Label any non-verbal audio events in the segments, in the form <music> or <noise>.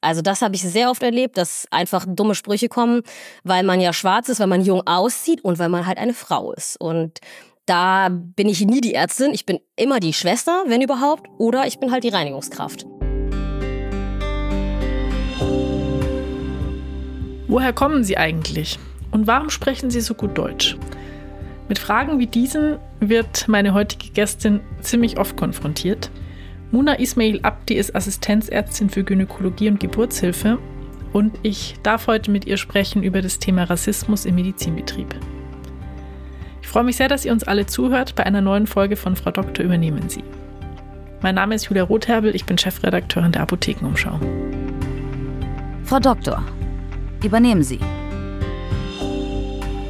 Also das habe ich sehr oft erlebt, dass einfach dumme Sprüche kommen, weil man ja schwarz ist, weil man jung aussieht und weil man halt eine Frau ist. Und da bin ich nie die Ärztin, ich bin immer die Schwester, wenn überhaupt, oder ich bin halt die Reinigungskraft. Woher kommen Sie eigentlich? Und warum sprechen Sie so gut Deutsch? Mit Fragen wie diesen wird meine heutige Gästin ziemlich oft konfrontiert. Muna Ismail Abdi ist Assistenzärztin für Gynäkologie und Geburtshilfe und ich darf heute mit ihr sprechen über das Thema Rassismus im Medizinbetrieb. Ich freue mich sehr, dass ihr uns alle zuhört bei einer neuen Folge von Frau Doktor übernehmen Sie. Mein Name ist Julia Rotherbel, ich bin Chefredakteurin der Apothekenumschau. Frau Doktor, übernehmen Sie.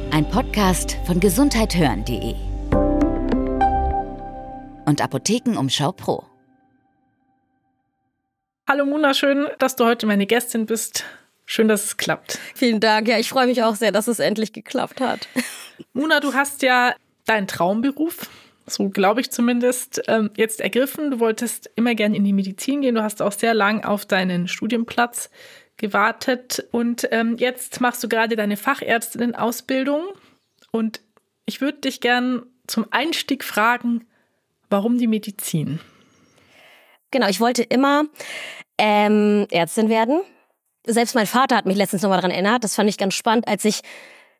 Ein Podcast von gesundheithören.de und Apothekenumschau Pro. Hallo Mona, schön, dass du heute meine Gästin bist. Schön, dass es klappt. Vielen Dank. Ja, ich freue mich auch sehr, dass es endlich geklappt hat. <laughs> Muna, du hast ja deinen Traumberuf, so glaube ich zumindest, ähm, jetzt ergriffen. Du wolltest immer gerne in die Medizin gehen. Du hast auch sehr lang auf deinen Studienplatz gewartet und ähm, jetzt machst du gerade deine Fachärztinnen-Ausbildung. Und ich würde dich gern zum Einstieg fragen, warum die Medizin? Genau, ich wollte immer ähm, Ärztin werden. Selbst mein Vater hat mich letztens nochmal daran erinnert. Das fand ich ganz spannend. Als ich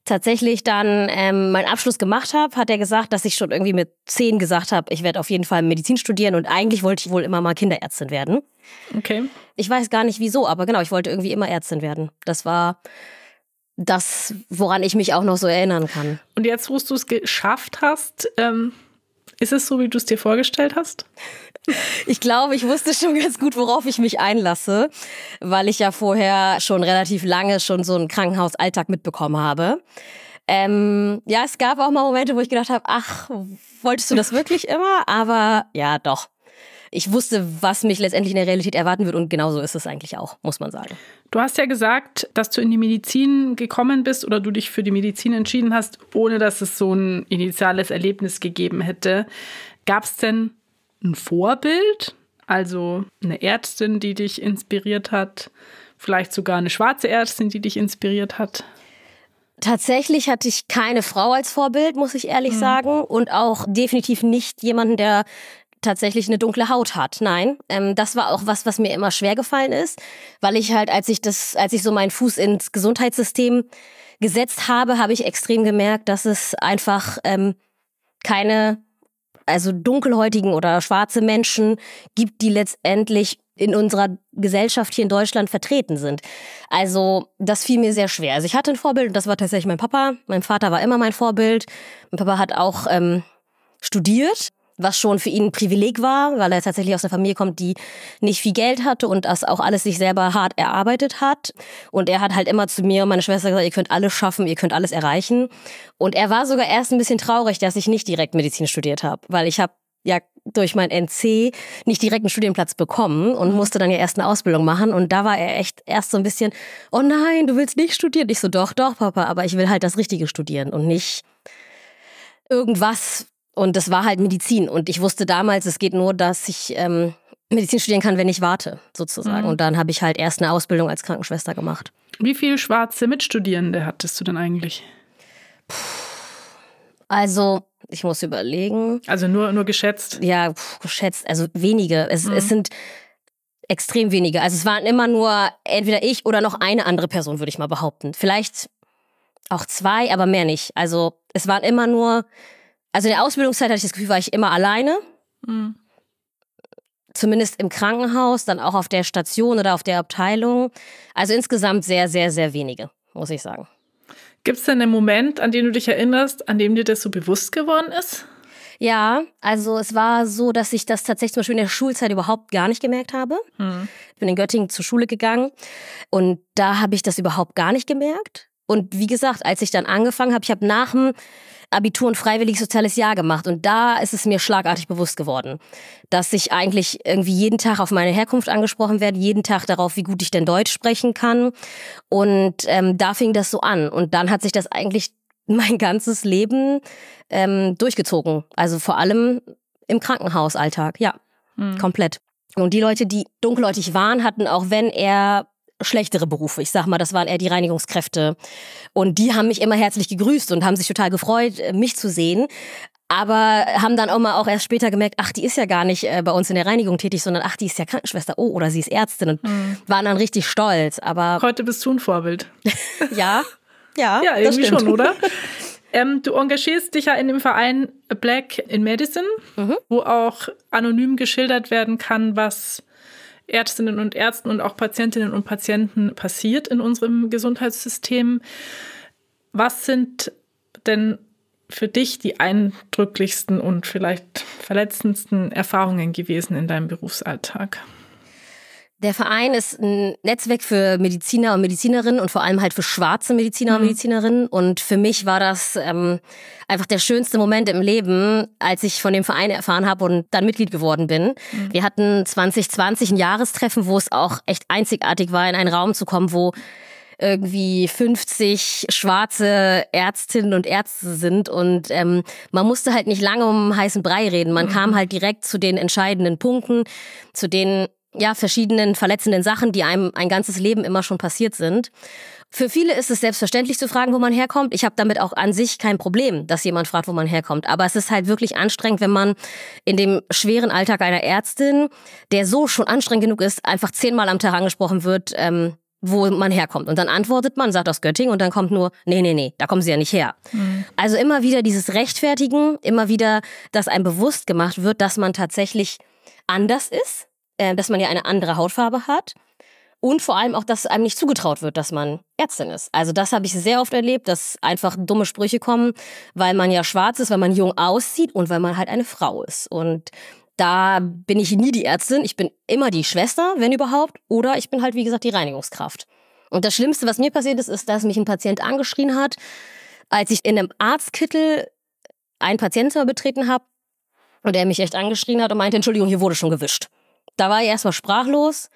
tatsächlich dann ähm, meinen Abschluss gemacht habe, hat er gesagt, dass ich schon irgendwie mit zehn gesagt habe, ich werde auf jeden Fall Medizin studieren und eigentlich wollte ich wohl immer mal Kinderärztin werden. Okay. Ich weiß gar nicht wieso, aber genau, ich wollte irgendwie immer Ärztin werden. Das war das, woran ich mich auch noch so erinnern kann. Und jetzt, wo du es geschafft hast, ähm, ist es so, wie du es dir vorgestellt hast? Ich glaube, ich wusste schon ganz gut, worauf ich mich einlasse, weil ich ja vorher schon relativ lange schon so einen Krankenhausalltag mitbekommen habe. Ähm, ja, es gab auch mal Momente, wo ich gedacht habe, ach, wolltest du das wirklich immer? Aber ja, doch. Ich wusste, was mich letztendlich in der Realität erwarten wird und genauso ist es eigentlich auch, muss man sagen. Du hast ja gesagt, dass du in die Medizin gekommen bist oder du dich für die Medizin entschieden hast, ohne dass es so ein initiales Erlebnis gegeben hätte. Gab es denn ein Vorbild, also eine Ärztin, die dich inspiriert hat, vielleicht sogar eine schwarze Ärztin, die dich inspiriert hat? Tatsächlich hatte ich keine Frau als Vorbild, muss ich ehrlich mhm. sagen. Und auch definitiv nicht jemanden, der tatsächlich eine dunkle Haut hat. Nein, ähm, das war auch was, was mir immer schwer gefallen ist, weil ich halt, als ich das, als ich so meinen Fuß ins Gesundheitssystem gesetzt habe, habe ich extrem gemerkt, dass es einfach ähm, keine also dunkelhäutigen oder schwarze Menschen gibt, die letztendlich in unserer Gesellschaft hier in Deutschland vertreten sind. Also das fiel mir sehr schwer. Also ich hatte ein Vorbild und das war tatsächlich mein Papa. Mein Vater war immer mein Vorbild. Mein Papa hat auch ähm, studiert was schon für ihn ein Privileg war, weil er tatsächlich aus einer Familie kommt, die nicht viel Geld hatte und das auch alles sich selber hart erarbeitet hat. Und er hat halt immer zu mir und meiner Schwester gesagt, ihr könnt alles schaffen, ihr könnt alles erreichen. Und er war sogar erst ein bisschen traurig, dass ich nicht direkt Medizin studiert habe, weil ich habe ja durch mein NC nicht direkt einen Studienplatz bekommen und musste dann ja erst eine Ausbildung machen. Und da war er echt erst so ein bisschen, oh nein, du willst nicht studieren. Ich so, doch, doch, Papa, aber ich will halt das Richtige studieren und nicht irgendwas, und das war halt Medizin. Und ich wusste damals, es geht nur, dass ich ähm, Medizin studieren kann, wenn ich warte, sozusagen. Mhm. Und dann habe ich halt erst eine Ausbildung als Krankenschwester gemacht. Wie viele schwarze Mitstudierende hattest du denn eigentlich? Also, ich muss überlegen. Also nur, nur geschätzt? Ja, geschätzt. Also wenige. Es, mhm. es sind extrem wenige. Also es waren immer nur entweder ich oder noch eine andere Person, würde ich mal behaupten. Vielleicht auch zwei, aber mehr nicht. Also es waren immer nur also in der Ausbildungszeit hatte ich das Gefühl, war ich immer alleine. Mhm. Zumindest im Krankenhaus, dann auch auf der Station oder auf der Abteilung. Also insgesamt sehr, sehr, sehr wenige, muss ich sagen. Gibt es denn einen Moment, an den du dich erinnerst, an dem dir das so bewusst geworden ist? Ja, also es war so, dass ich das tatsächlich zum Beispiel in der Schulzeit überhaupt gar nicht gemerkt habe. Hm. Ich bin in Göttingen zur Schule gegangen und da habe ich das überhaupt gar nicht gemerkt. Und wie gesagt, als ich dann angefangen habe, ich habe nach dem Abitur und freiwillig soziales Jahr gemacht. Und da ist es mir schlagartig bewusst geworden, dass ich eigentlich irgendwie jeden Tag auf meine Herkunft angesprochen werde, jeden Tag darauf, wie gut ich denn Deutsch sprechen kann. Und ähm, da fing das so an. Und dann hat sich das eigentlich <laughs> mein ganzes Leben ähm, durchgezogen, also vor allem im Krankenhausalltag, ja, mhm. komplett. Und die Leute, die dunkelhäutig waren, hatten auch wenn er schlechtere Berufe. Ich sag mal, das waren eher die Reinigungskräfte. Und die haben mich immer herzlich gegrüßt und haben sich total gefreut, äh, mich zu sehen. Aber haben dann auch mal auch erst später gemerkt, ach, die ist ja gar nicht äh, bei uns in der Reinigung tätig, sondern ach, die ist ja Krankenschwester. Oh, oder sie ist Ärztin und mhm. waren dann richtig stolz. Aber heute bist du ein Vorbild. <laughs> ja, ja, <laughs> ja, irgendwie schon, oder? <laughs> Ähm, du engagierst dich ja in dem Verein Black in Medicine, mhm. wo auch anonym geschildert werden kann, was Ärztinnen und Ärzten und auch Patientinnen und Patienten passiert in unserem Gesundheitssystem. Was sind denn für dich die eindrücklichsten und vielleicht verletzendsten Erfahrungen gewesen in deinem Berufsalltag? Der Verein ist ein Netzwerk für Mediziner und Medizinerinnen und vor allem halt für schwarze Mediziner und mhm. Medizinerinnen. Und für mich war das ähm, einfach der schönste Moment im Leben, als ich von dem Verein erfahren habe und dann Mitglied geworden bin. Mhm. Wir hatten 2020 ein Jahrestreffen, wo es auch echt einzigartig war, in einen Raum zu kommen, wo irgendwie 50 schwarze Ärztinnen und Ärzte sind und ähm, man musste halt nicht lange um heißen Brei reden. Man mhm. kam halt direkt zu den entscheidenden Punkten, zu den ja, verschiedenen verletzenden Sachen, die einem ein ganzes Leben immer schon passiert sind. Für viele ist es selbstverständlich zu fragen, wo man herkommt. Ich habe damit auch an sich kein Problem, dass jemand fragt, wo man herkommt. Aber es ist halt wirklich anstrengend, wenn man in dem schweren Alltag einer Ärztin, der so schon anstrengend genug ist, einfach zehnmal am Tag angesprochen wird, ähm, wo man herkommt. Und dann antwortet man, sagt aus Göttingen und dann kommt nur, nee, nee, nee, da kommen sie ja nicht her. Mhm. Also immer wieder dieses Rechtfertigen, immer wieder, dass einem bewusst gemacht wird, dass man tatsächlich anders ist äh, dass man ja eine andere Hautfarbe hat. Und vor allem auch, dass einem nicht zugetraut wird, dass man Ärztin ist. Also das habe ich sehr oft erlebt, dass einfach dumme Sprüche kommen, weil man ja schwarz ist, weil man jung aussieht und weil man halt eine Frau ist. Und da bin ich nie die Ärztin, ich bin immer die Schwester, wenn überhaupt, oder ich bin halt, wie gesagt, die Reinigungskraft. Und das Schlimmste, was mir passiert ist, ist, dass mich ein Patient angeschrien hat, als ich in einem Arztkittel ein Patientzimmer betreten habe und er mich echt angeschrien hat und meinte, Entschuldigung, hier wurde schon gewischt. Da war ich erstmal sprachlos,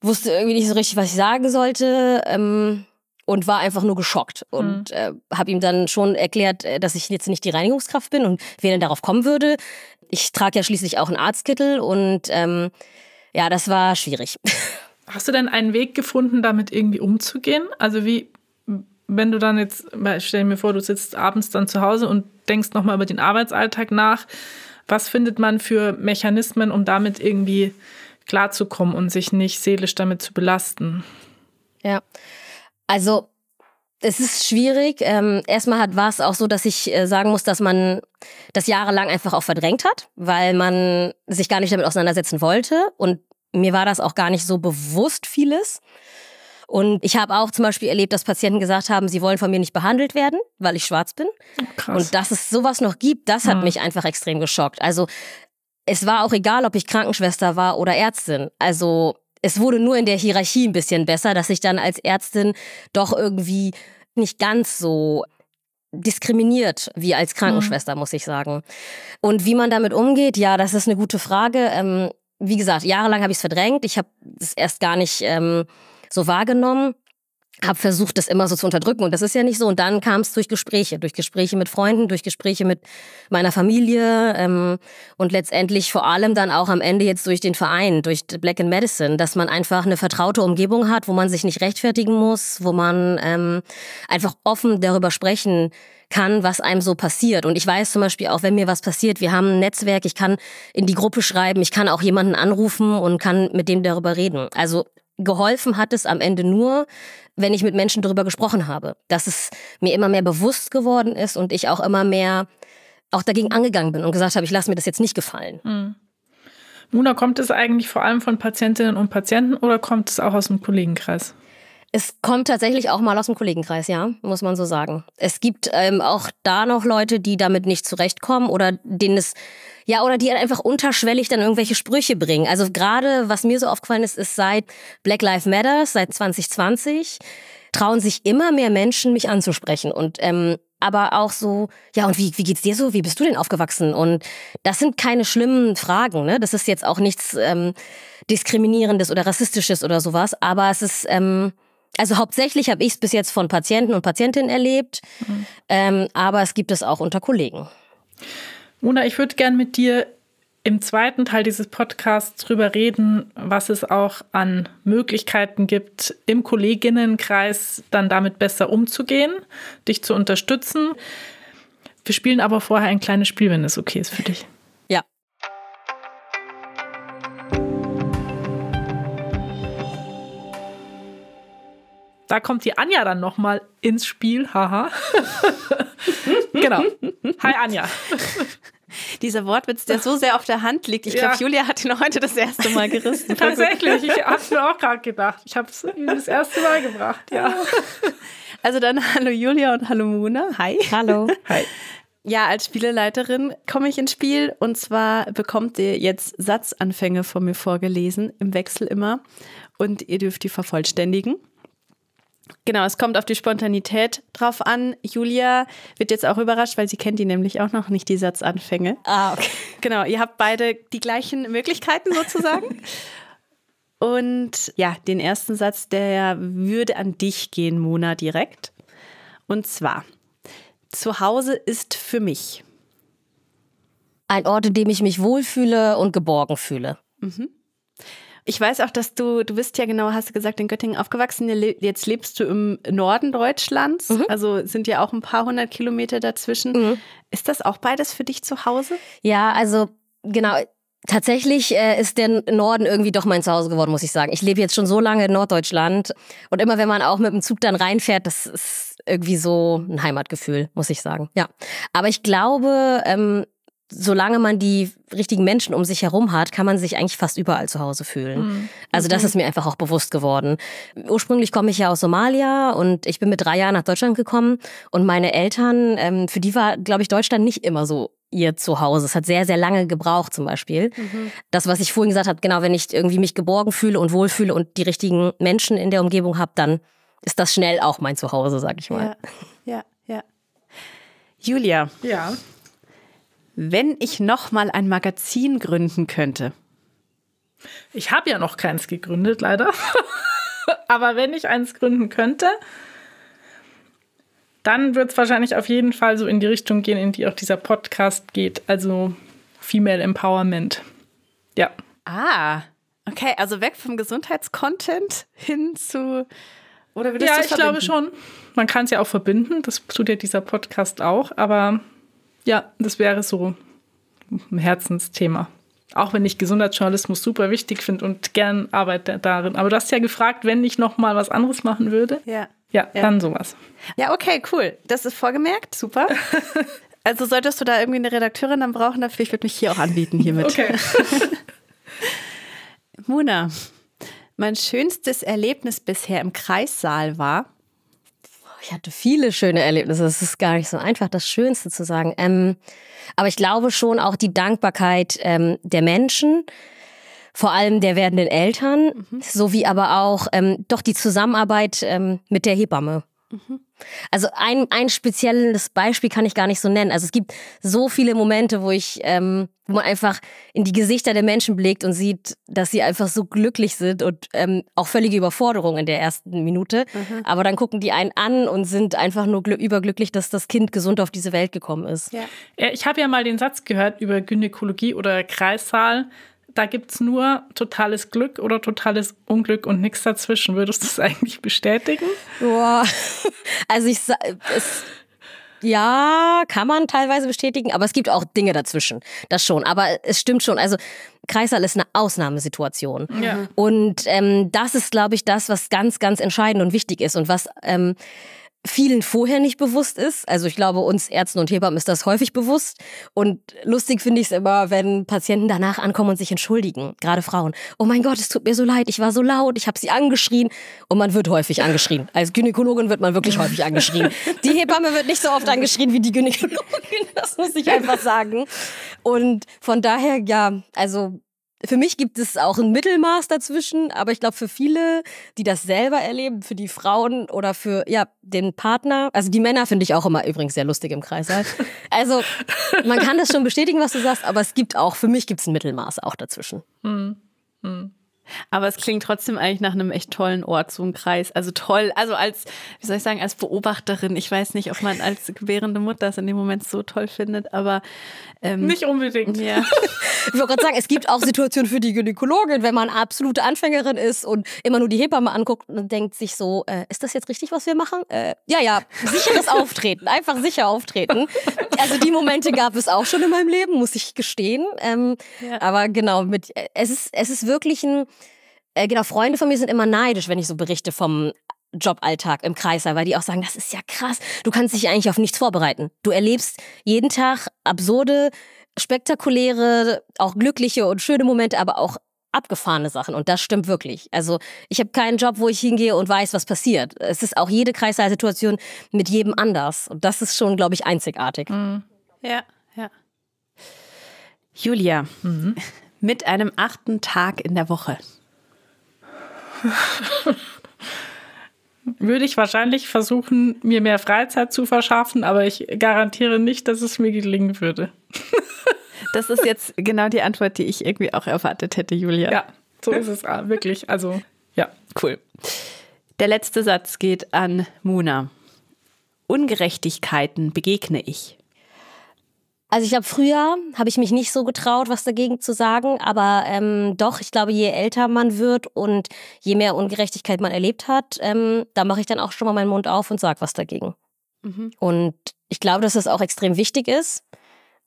wusste irgendwie nicht so richtig, was ich sagen sollte ähm, und war einfach nur geschockt. Und mhm. äh, habe ihm dann schon erklärt, äh, dass ich jetzt nicht die Reinigungskraft bin und wer denn darauf kommen würde. Ich trage ja schließlich auch einen Arztkittel und ähm, ja, das war schwierig. <laughs> Hast du denn einen Weg gefunden, damit irgendwie umzugehen? Also wie, wenn du dann jetzt, stell dir mir vor, du sitzt abends dann zu Hause und denkst nochmal über den Arbeitsalltag nach. Was findet man für Mechanismen, um damit irgendwie klarzukommen und sich nicht seelisch damit zu belasten? Ja, also es ist schwierig. Ähm, erstmal war es auch so, dass ich äh, sagen muss, dass man das jahrelang einfach auch verdrängt hat, weil man sich gar nicht damit auseinandersetzen wollte. Und mir war das auch gar nicht so bewusst vieles. Und ich habe auch zum Beispiel erlebt, dass Patienten gesagt haben, sie wollen von mir nicht behandelt werden, weil ich schwarz bin. Krass. Und dass es sowas noch gibt, das hat mhm. mich einfach extrem geschockt. Also es war auch egal, ob ich Krankenschwester war oder Ärztin. Also es wurde nur in der Hierarchie ein bisschen besser, dass ich dann als Ärztin doch irgendwie nicht ganz so diskriminiert wie als Krankenschwester, mhm. muss ich sagen. Und wie man damit umgeht, ja, das ist eine gute Frage. Ähm, wie gesagt, jahrelang habe ich es verdrängt. Ich habe es erst gar nicht ähm, so wahrgenommen habe versucht, das immer so zu unterdrücken und das ist ja nicht so. Und dann kam es durch Gespräche, durch Gespräche mit Freunden, durch Gespräche mit meiner Familie ähm, und letztendlich vor allem dann auch am Ende jetzt durch den Verein, durch Black in Medicine, dass man einfach eine vertraute Umgebung hat, wo man sich nicht rechtfertigen muss, wo man ähm, einfach offen darüber sprechen kann, was einem so passiert. Und ich weiß zum Beispiel auch, wenn mir was passiert, wir haben ein Netzwerk, ich kann in die Gruppe schreiben, ich kann auch jemanden anrufen und kann mit dem darüber reden. Also geholfen hat es am Ende nur, wenn ich mit Menschen darüber gesprochen habe, dass es mir immer mehr bewusst geworden ist und ich auch immer mehr auch dagegen angegangen bin und gesagt habe, ich lasse mir das jetzt nicht gefallen. Mhm. Muna, kommt es eigentlich vor allem von Patientinnen und Patienten oder kommt es auch aus dem Kollegenkreis? Es kommt tatsächlich auch mal aus dem Kollegenkreis, ja, muss man so sagen. Es gibt ähm, auch da noch Leute, die damit nicht zurechtkommen oder denen es, ja, oder die einfach unterschwellig dann irgendwelche Sprüche bringen. Also gerade, was mir so aufgefallen ist, ist seit Black Lives Matter, seit 2020, trauen sich immer mehr Menschen, mich anzusprechen. Und ähm, aber auch so, ja, und wie, wie geht's dir so? Wie bist du denn aufgewachsen? Und das sind keine schlimmen Fragen, ne? Das ist jetzt auch nichts ähm, Diskriminierendes oder Rassistisches oder sowas, aber es ist. Ähm, also hauptsächlich habe ich es bis jetzt von Patienten und Patientinnen erlebt, mhm. ähm, aber es gibt es auch unter Kollegen. Mona, ich würde gern mit dir im zweiten Teil dieses Podcasts drüber reden, was es auch an Möglichkeiten gibt, im Kolleginnenkreis dann damit besser umzugehen, dich zu unterstützen. Wir spielen aber vorher ein kleines Spiel, wenn es okay ist für dich. Da kommt die Anja dann nochmal ins Spiel, haha. <laughs> genau. Hi Anja. <laughs> Dieser Wortwitz, der so sehr auf der Hand liegt. Ich glaube, Ja. Julia hat ihn heute das erste Mal gerissen. <laughs> Tatsächlich, ich habe mir auch gerade gedacht. Ich habe es das erste Mal gebracht, ja. Also dann hallo Julia und hallo Mona. Hi. Hallo. Hi. Ja, als Spieleleiterin komme ich ins Spiel und zwar bekommt ihr jetzt Satzanfänge von mir vorgelesen, im Wechsel immer. Und ihr dürft die vervollständigen. Genau, es kommt auf die Spontanität drauf an. Julia wird jetzt auch überrascht, weil sie kennt die nämlich auch noch nicht, die Satzanfänge. Ah, okay. Genau, ihr habt beide die gleichen Möglichkeiten sozusagen. <laughs> Und ja, den ersten Satz, der würde an dich gehen, Mona, direkt. Und zwar, zu Hause ist für mich. Ein Ort, in dem ich mich wohlfühle und geborgen fühle. Ich weiß auch, dass du, du bist ja genau, hast du gesagt, in Göttingen aufgewachsen. Jetzt lebst du im Norden Deutschlands. Also sind ja auch ein paar hundert Kilometer dazwischen. Ist das auch beides für dich zu Hause? Ja, also genau. Tatsächlich äh, ist der Norden irgendwie doch mein Zuhause geworden, muss ich sagen. Ich lebe jetzt schon so lange in Norddeutschland und immer wenn man auch mit dem Zug dann reinfährt, das ist irgendwie so ein Heimatgefühl, muss ich sagen. Ja, aber ich glaube, ähm, solange man die richtigen Menschen um sich herum hat, kann man sich eigentlich fast überall zu Hause fühlen. Also das ist mir einfach auch bewusst geworden. Ursprünglich komme ich ja aus Somalia und ich bin mit drei Jahren nach Deutschland gekommen und meine Eltern, ähm, für die war, glaube ich, Deutschland nicht immer so ihr Zuhause. Es hat sehr, sehr lange gebraucht zum Beispiel. Das, was ich vorhin gesagt habe, genau, wenn ich irgendwie mich geborgen fühle und wohlfühle und die richtigen Menschen in der Umgebung habe, dann ist das schnell auch mein Zuhause, sag ich mal. Ja, ja, ja. Julia, Ja. Wenn ich noch mal ein Magazin gründen könnte, Ich habe ja noch keins gegründet, leider. <laughs> Aber wenn ich eins gründen könnte, dann wird es wahrscheinlich auf jeden Fall so in die Richtung gehen, in die auch dieser Podcast geht. Also Female Empowerment. Ja. Ah, okay, also weg vom Gesundheitscontent hin zu. Oder würdest Ja, ich es glaube verbinden? schon. Man kann es ja auch verbinden. Das tut ja dieser Podcast auch. Aber ja, das wäre so ein Herzensthema. Auch wenn ich Gesundheitsjournalismus super wichtig finde und gern arbeite darin. Aber du hast ja gefragt, wenn ich noch mal was anderes machen würde. Ja. Ja, Ja. dann sowas. Ja, okay, cool. Das ist vorgemerkt. Super. <laughs> Also solltest du da irgendwie eine Redakteurin dann brauchen dafür, ich würde mich hier auch anbieten hiermit. Okay. <laughs> Mona, mein schönstes Erlebnis bisher im Kreissaal war. Ich hatte viele schöne Erlebnisse. Es ist gar nicht so einfach, das Schönste zu sagen. Ähm, aber ich glaube schon auch die Dankbarkeit ähm, der Menschen, vor allem der werdenden Eltern, sowie aber auch ähm, doch die Zusammenarbeit ähm, mit der Hebamme. Also ein, ein spezielles Beispiel kann ich gar nicht so nennen. Also es gibt so viele Momente, wo ich, ähm, wo man einfach in die Gesichter der Menschen blickt und sieht, dass sie einfach so glücklich sind und ähm, auch völlige Überforderung in der ersten Minute. Aber dann gucken die einen an und sind einfach nur glü- überglücklich, dass das Kind gesund auf diese Welt gekommen ist. Ja. Ja, ich habe ja mal den Satz gehört über Gynäkologie oder Kreissaal. Da gibt es nur totales Glück oder totales Unglück und nichts dazwischen. Würdest du das <laughs> eigentlich bestätigen? Boah. Also ich es ja, kann man teilweise bestätigen, aber es gibt auch Dinge dazwischen. Das schon. Aber es stimmt schon. Also Kreissaal ist eine Ausnahmesituation. Ja. Und ähm, das ist, glaube ich, das, was ganz, ganz entscheidend und wichtig ist und was ähm, vielen vorher nicht bewusst ist. Also ich glaube, uns Ärzten und Hebammen ist das häufig bewusst. Und lustig finde ich es immer, wenn Patienten danach ankommen und sich entschuldigen, gerade Frauen. Oh mein Gott, es tut mir so leid, ich war so laut, ich habe sie angeschrien. Und man wird häufig angeschrien. Als Gynäkologin wird man wirklich häufig angeschrien. Die Hebamme wird nicht so oft angeschrien wie die Gynäkologin, das muss ich einfach sagen. Und von daher, ja, also für mich gibt es auch ein Mittelmaß dazwischen, aber ich glaube für viele, die das selber erleben, für die Frauen oder für ja den Partner, also die Männer finde ich auch immer übrigens sehr lustig im Kreißsaal. <laughs> Also man kann das schon bestätigen, was du sagst, aber es gibt auch für mich gibt es ein Mittelmaß auch dazwischen. Aber es klingt trotzdem eigentlich nach einem echt tollen Ort, so ein Kreis. Also toll, also als, wie soll ich sagen, als Beobachterin. Ich weiß nicht, ob man als gebärende Mutter es in dem Moment so toll findet, aber ähm, Nicht unbedingt. ja. <laughs> Ich wollte gerade sagen, es gibt auch Situationen für die Gynäkologin, wenn man absolute Anfängerin ist und immer nur die Hebamme anguckt und denkt sich so, äh, ist das jetzt richtig, was wir machen? Äh, ja, ja, sicheres <laughs> Auftreten, einfach sicher auftreten. Also die Momente gab es auch schon in meinem Leben, muss ich gestehen. Ähm, ja. Aber genau, mit, es ist, es ist wirklich ein, äh, genau, Freunde von mir sind immer neidisch, wenn ich so berichte vom Joballtag im Kreißsaal, weil die auch sagen, das ist ja krass. Du kannst dich eigentlich auf nichts vorbereiten. Du erlebst jeden Tag absurde, spektakuläre, auch glückliche und schöne Momente, aber auch abgefahrene Sachen. Und das stimmt wirklich. Also ich habe keinen Job, wo ich hingehe und weiß, was passiert. Es ist auch jede Kreissaalsituation mit jedem anders. Und das ist schon, glaube ich, einzigartig. Mhm. Ja, ja. Julia, mhm. <laughs> mit einem achten Tag in der Woche. <laughs> würde ich wahrscheinlich versuchen, mir mehr Freizeit zu verschaffen, aber ich garantiere nicht, dass es mir gelingen würde. <laughs> das ist jetzt genau die Antwort, die ich irgendwie auch erwartet hätte, Julia. Ja, so ist es ah, wirklich. Also, ja. Cool. Der letzte Satz geht an Muna. Ungerechtigkeiten begegne ich. Also ich glaube, früher habe ich mich nicht so getraut, was dagegen zu sagen, aber ähm, doch, ich glaube, je älter man wird und je mehr Ungerechtigkeit man erlebt hat, ähm, da mache ich dann auch schon mal meinen Mund auf und sage was dagegen. Mhm. Und ich glaube, dass das auch extrem wichtig ist,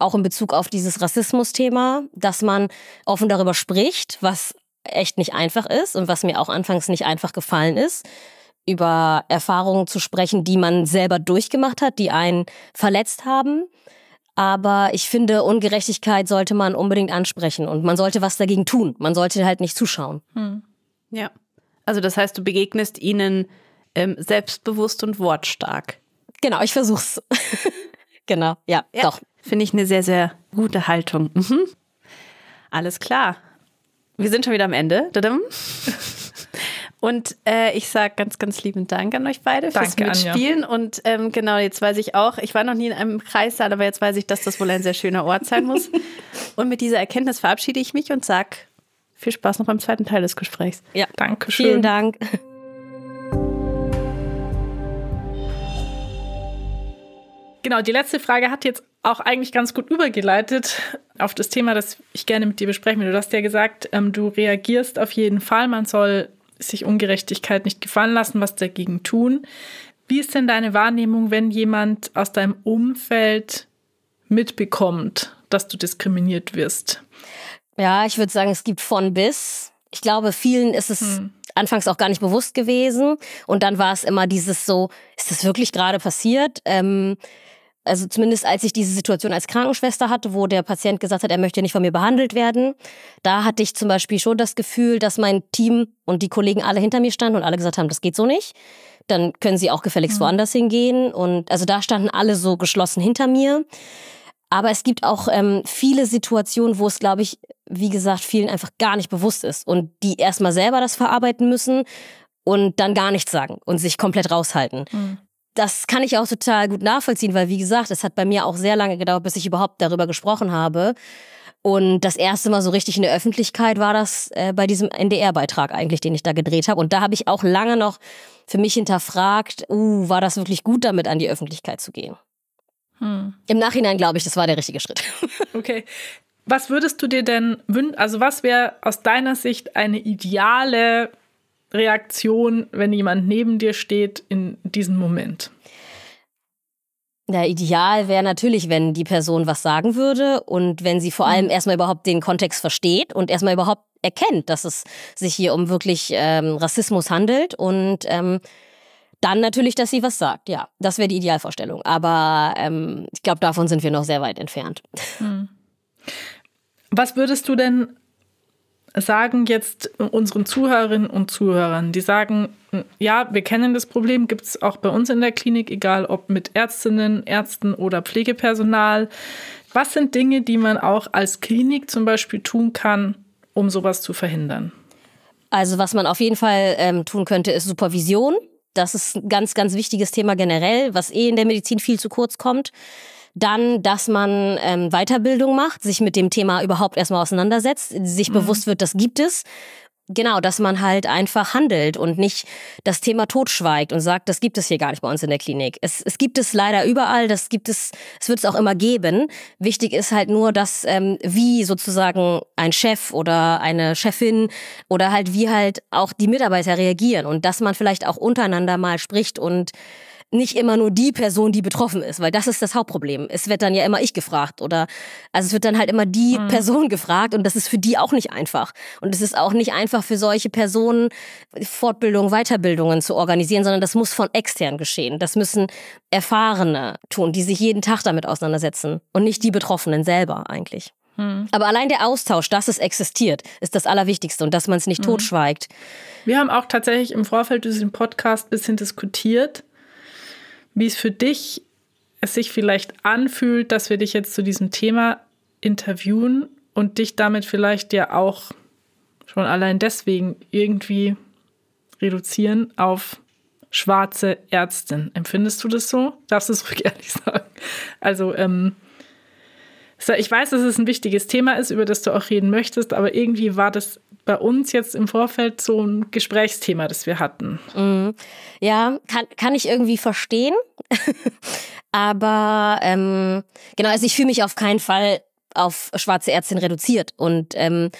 auch in Bezug auf dieses Rassismus-Thema, dass man offen darüber spricht, was echt nicht einfach ist und was mir auch anfangs nicht einfach gefallen ist über Erfahrungen zu sprechen, die man selber durchgemacht hat, die einen verletzt haben aber ich finde, Ungerechtigkeit sollte man unbedingt ansprechen und man sollte was dagegen tun. Man sollte halt nicht zuschauen. Hm. Ja. Also das heißt, du begegnest ihnen ähm, selbstbewusst und wortstark. Genau, ich versuch's. <laughs> genau, ja, ja, doch. Finde ich eine sehr, sehr gute Haltung. Mhm. Alles klar. Wir sind schon wieder am Ende. <laughs> Und äh, ich sage ganz, ganz lieben Dank an euch beide fürs Danke, Mitspielen. Anja. Und ähm, genau, jetzt weiß ich auch, ich war noch nie in einem Kreissaal, aber jetzt weiß ich, dass das wohl ein sehr schöner Ort sein muss. <laughs> und mit dieser Erkenntnis verabschiede ich mich und sage viel Spaß noch beim zweiten Teil des Gesprächs. Ja, danke schön. Vielen Dank. Genau, die letzte Frage hat jetzt auch eigentlich ganz gut übergeleitet auf das Thema, das ich gerne mit dir besprechen will. Du hast ja gesagt, ähm, du reagierst auf jeden Fall. Man soll sich Ungerechtigkeit nicht gefallen lassen, was dagegen tun. Wie ist denn deine Wahrnehmung, wenn jemand aus deinem Umfeld mitbekommt, dass du diskriminiert wirst? Ja, ich würde sagen, es gibt von bis. Ich glaube, vielen ist es hm. anfangs auch gar nicht bewusst gewesen. Und dann war es immer dieses so, ist das wirklich gerade passiert? Ähm, also zumindest als ich diese Situation als Krankenschwester hatte, wo der Patient gesagt hat, er möchte nicht von mir behandelt werden, da hatte ich zum Beispiel schon das Gefühl, dass mein Team und die Kollegen alle hinter mir standen und alle gesagt haben, das geht so nicht. Dann können sie auch gefälligst mhm. woanders hingehen. Und also da standen alle so geschlossen hinter mir. Aber es gibt auch ähm, viele Situationen, wo es, glaube ich, wie gesagt, vielen einfach gar nicht bewusst ist und die erstmal selber das verarbeiten müssen und dann gar nichts sagen und sich komplett raushalten. Mhm das kann ich auch total gut nachvollziehen, weil wie gesagt, es hat bei mir auch sehr lange gedauert, bis ich überhaupt darüber gesprochen habe. Und das erste Mal so richtig in der Öffentlichkeit war das äh, bei diesem NDR-Beitrag eigentlich, den ich da gedreht habe. Und da habe ich auch lange noch für mich hinterfragt, uh, war das wirklich gut, damit an die Öffentlichkeit zu gehen? Hm. Im Nachhinein glaube ich, das war der richtige Schritt. <laughs> Okay. Was würdest du dir denn wünschen, also was wäre aus deiner Sicht eine ideale Reaktion, wenn jemand neben dir steht in diesem Moment? Ja, ideal wäre natürlich, wenn die Person was sagen würde und wenn sie vor allem mhm. erstmal überhaupt den Kontext versteht und erstmal überhaupt erkennt, dass es sich hier um wirklich ähm, Rassismus handelt und ähm, dann natürlich, dass sie was sagt. Ja, das wäre die Idealvorstellung. Aber ähm, ich glaube, davon sind wir noch sehr weit entfernt. Mhm. Was würdest du denn sagen jetzt unseren Zuhörerinnen und Zuhörern, die sagen, ja, wir kennen das Problem, gibt es auch bei uns in der Klinik, egal ob mit Ärztinnen, Ärzten oder Pflegepersonal. Was sind Dinge, die man auch als Klinik zum Beispiel tun kann, um sowas zu verhindern? Also was man auf jeden Fall ähm, tun könnte, ist Supervision. Das ist ein ganz, ganz wichtiges Thema generell, was eh in der Medizin viel zu kurz kommt. Dann, dass man ähm, Weiterbildung macht, sich mit dem Thema überhaupt erstmal auseinandersetzt, sich mhm. bewusst wird, das gibt es genau, dass man halt einfach handelt und nicht das Thema totschweigt und sagt, das gibt es hier gar nicht bei uns in der Klinik. Es, es gibt es leider überall, das gibt es, es wird es auch immer geben. Wichtig ist halt nur, dass ähm, wie sozusagen ein Chef oder eine Chefin oder halt wie halt auch die Mitarbeiter reagieren und dass man vielleicht auch untereinander mal spricht und nicht immer nur die Person, die betroffen ist, weil das ist das Hauptproblem. Es wird dann ja immer ich gefragt oder also es wird dann halt immer die mhm. Person gefragt und das ist für die auch nicht einfach. Und es ist auch nicht einfach für solche Personen Fortbildung, Weiterbildungen zu organisieren, sondern das muss von extern geschehen. Das müssen Erfahrene tun, die sich jeden Tag damit auseinandersetzen und nicht die Betroffenen selber eigentlich. Mhm. Aber allein der Austausch, dass es existiert, ist das Allerwichtigste und dass man es nicht mhm. totschweigt. Wir haben auch tatsächlich im Vorfeld diesen Podcast ein bisschen diskutiert wie es für dich es sich vielleicht anfühlt, dass wir dich jetzt zu diesem Thema interviewen und dich damit vielleicht ja auch schon allein deswegen irgendwie reduzieren auf schwarze Ärztin. Empfindest du das so? Darfst du es <laughs> ruhig ehrlich sagen? Also, ähm, ich weiß, dass es ein wichtiges Thema ist, über das du auch reden möchtest, aber irgendwie war das bei uns jetzt im Vorfeld so ein Gesprächsthema, das wir hatten. Mhm. Ja, kann, kann ich irgendwie verstehen. <laughs> aber ähm, genau, also ich fühle mich auf keinen Fall auf schwarze Ärztin reduziert. Und ähm,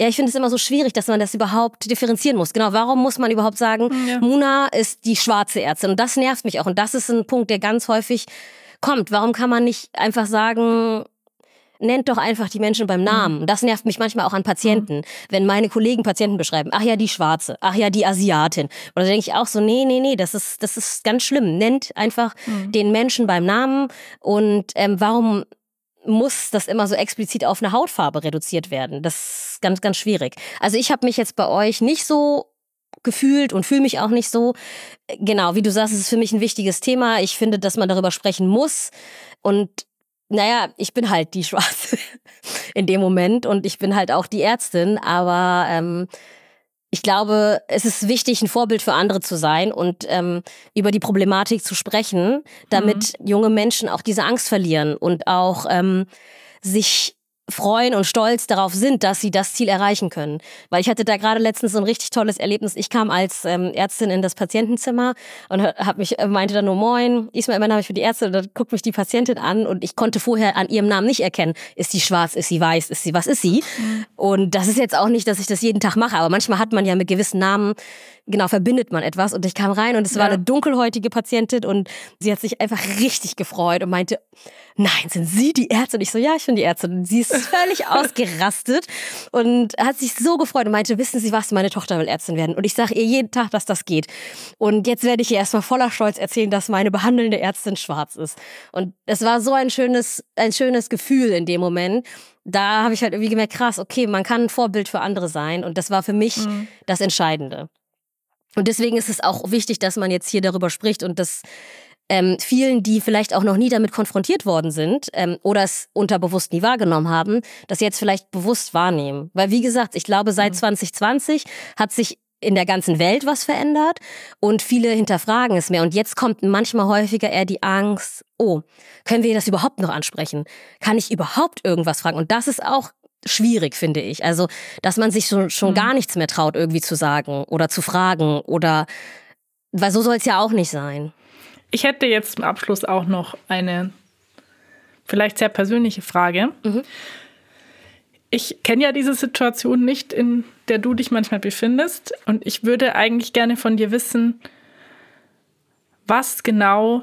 ja, ich finde es immer so schwierig, dass man das überhaupt differenzieren muss. Genau, warum muss man überhaupt sagen, ja. Muna ist die schwarze Ärztin? Und das nervt mich auch. Und das ist ein Punkt, der ganz häufig kommt. Warum kann man nicht einfach sagen, nennt doch einfach die Menschen beim Namen. Mhm. Das nervt mich manchmal auch an Patienten, wenn meine Kollegen Patienten beschreiben. Ach ja, die Schwarze. Ach ja, die Asiatin. Oder denke ich auch so, nee, nee, nee, das ist, das ist ganz schlimm. Nennt einfach mhm. den Menschen beim Namen. Und ähm, warum muss das immer so explizit auf eine Hautfarbe reduziert werden? Das ist ganz, ganz schwierig. Also ich habe mich jetzt bei euch nicht so gefühlt und fühle mich auch nicht so. Genau, wie du sagst, es ist für mich ein wichtiges Thema. Ich finde, dass man darüber sprechen muss. Und naja, ich bin halt die Schwarze <laughs> in dem Moment und ich bin halt auch die Ärztin, aber ähm, ich glaube, es ist wichtig, ein Vorbild für andere zu sein und ähm, über die Problematik zu sprechen, damit mhm. junge Menschen auch diese Angst verlieren und auch ähm, sich freuen und stolz darauf sind, dass sie das Ziel erreichen können. Weil ich hatte da gerade letztens so ein richtig tolles Erlebnis. Ich kam als ähm, Ärztin in das Patientenzimmer und hab mich äh, meinte dann nur Moin, Ismail, mein Name ist für die Ärzte. Und dann guckt mich die Patientin an und ich konnte vorher an ihrem Namen nicht erkennen, ist sie schwarz, ist sie weiß, ist sie was ist sie? Mhm. Und das ist jetzt auch nicht, dass ich das jeden Tag mache, aber manchmal hat man ja mit gewissen Namen genau verbindet man etwas und ich kam rein und es ja. war eine dunkelhäutige Patientin und sie hat sich einfach richtig gefreut und meinte, nein, sind Sie die Ärztin? Und ich so, ja, ich bin die Ärztin. Und sie ist <laughs> völlig ausgerastet und hat sich so gefreut und meinte, wissen Sie was, meine Tochter will Ärztin werden. Und ich sage ihr jeden Tag, dass das geht. Und jetzt werde ich ihr erstmal voller Stolz erzählen, dass meine behandelnde Ärztin schwarz ist. Und es war so ein schönes, ein schönes Gefühl in dem Moment. Da habe ich halt irgendwie gemerkt, krass, okay, man kann ein Vorbild für andere sein. Und das war für mich mhm. das Entscheidende. Und deswegen ist es auch wichtig, dass man jetzt hier darüber spricht und dass ähm, vielen, die vielleicht auch noch nie damit konfrontiert worden sind ähm, oder es unterbewusst nie wahrgenommen haben, das jetzt vielleicht bewusst wahrnehmen. Weil wie gesagt, ich glaube, seit 2020 mhm. hat sich in der ganzen Welt was verändert und viele hinterfragen es mehr. Und jetzt kommt manchmal häufiger eher die Angst, oh, können wir das überhaupt noch ansprechen? Kann ich überhaupt irgendwas fragen? Und das ist auch schwierig, finde ich. Also, dass man sich schon, schon mhm. gar nichts mehr traut, irgendwie zu sagen oder zu fragen oder, weil so soll es ja auch nicht sein. Ich hätte jetzt zum Abschluss auch noch eine vielleicht sehr persönliche Frage. Mhm. Ich kenne ja diese Situation nicht, in der du dich manchmal befindest. Und ich würde eigentlich gerne von dir wissen, was genau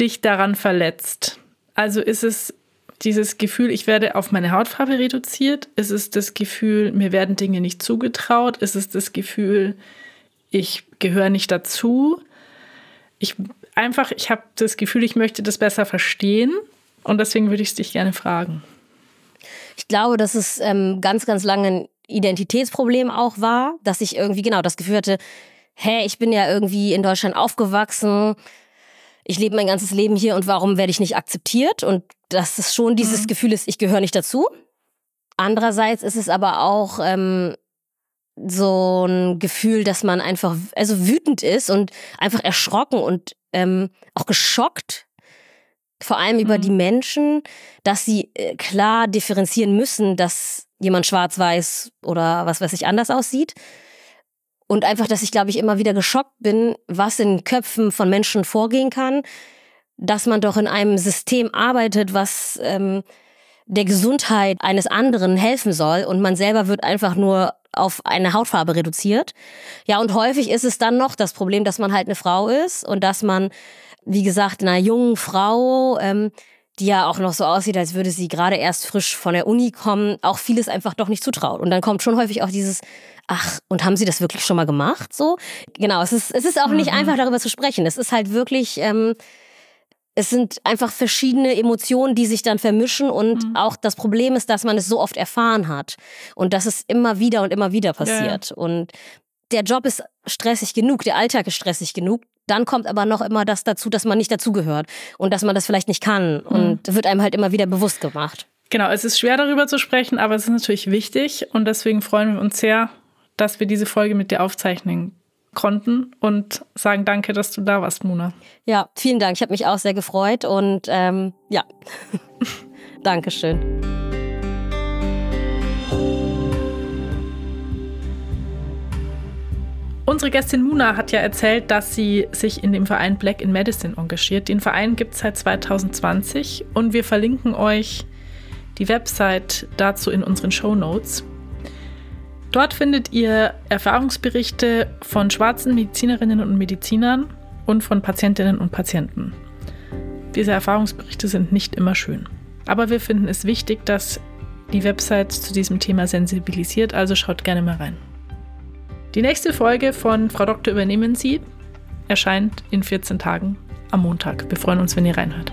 dich daran verletzt. Also ist es dieses Gefühl, ich werde auf meine Hautfarbe reduziert? Ist es das Gefühl, mir werden Dinge nicht zugetraut? Ist es das Gefühl, ich gehöre nicht dazu? Ich einfach, ich habe das Gefühl, ich möchte das besser verstehen und deswegen würde ich es dich gerne fragen. Ich glaube, dass es ähm, ganz, ganz lange ein Identitätsproblem auch war, dass ich irgendwie genau das Gefühl hatte, hä, ich bin ja irgendwie in Deutschland aufgewachsen, ich lebe mein ganzes Leben hier und warum werde ich nicht akzeptiert? Und dass es schon dieses mhm. Gefühl ist, ich gehöre nicht dazu. Andererseits ist es aber auch ähm, so ein Gefühl, dass man einfach also wütend ist und einfach erschrocken und ähm, auch geschockt, vor allem über mhm. die Menschen, dass sie äh, klar differenzieren müssen, dass jemand schwarz-weiß oder was weiß ich anders aussieht. Und einfach, dass ich, glaube ich, immer wieder geschockt bin, was in Köpfen von Menschen vorgehen kann, dass man doch in einem System arbeitet, was ähm, der Gesundheit eines anderen helfen soll und man selber wird einfach nur auf eine Hautfarbe reduziert. Ja, und häufig ist es dann noch das Problem, dass man halt eine Frau ist und dass man, wie gesagt, einer jungen Frau, ähm, die ja auch noch so aussieht, als würde sie gerade erst frisch von der Uni kommen, auch vieles einfach doch nicht zutraut. Und dann kommt schon häufig auch dieses, ach, und haben Sie das wirklich schon mal gemacht? So, genau. Es ist, es ist auch mhm. nicht einfach darüber zu sprechen. Es ist halt wirklich, ähm, es sind einfach verschiedene Emotionen, die sich dann vermischen und mhm. auch das Problem ist, dass man es so oft erfahren hat und dass es immer wieder und immer wieder passiert. Ja. Und der Job ist stressig genug, der Alltag ist stressig genug. Dann kommt aber noch immer das dazu, dass man nicht dazugehört und dass man das vielleicht nicht kann. Mhm. Und wird einem halt immer wieder bewusst gemacht. Genau, es ist schwer darüber zu sprechen, aber es ist natürlich wichtig und deswegen freuen wir uns sehr, dass wir diese Folge mit dir aufzeichnen konnten und sagen danke, dass du da warst, Mona. Ja, vielen Dank. Ich habe mich auch sehr gefreut und ähm, ja, <laughs> Dankeschön. Unsere Gästin Muna hat ja erzählt, dass sie sich in dem Verein Black in Medicine engagiert. Den Verein gibt es seit 2020 und wir verlinken euch die Website dazu in unseren Show Notes. Dort findet ihr Erfahrungsberichte von schwarzen Medizinerinnen und Medizinern und von Patientinnen und Patienten. Diese Erfahrungsberichte sind nicht immer schön. Aber wir finden es wichtig, dass die Website zu diesem Thema sensibilisiert, also schaut gerne mal rein. Die nächste Folge von Frau Doktor übernehmen Sie erscheint in 14 Tagen am Montag. Wir freuen uns, wenn ihr reinhört.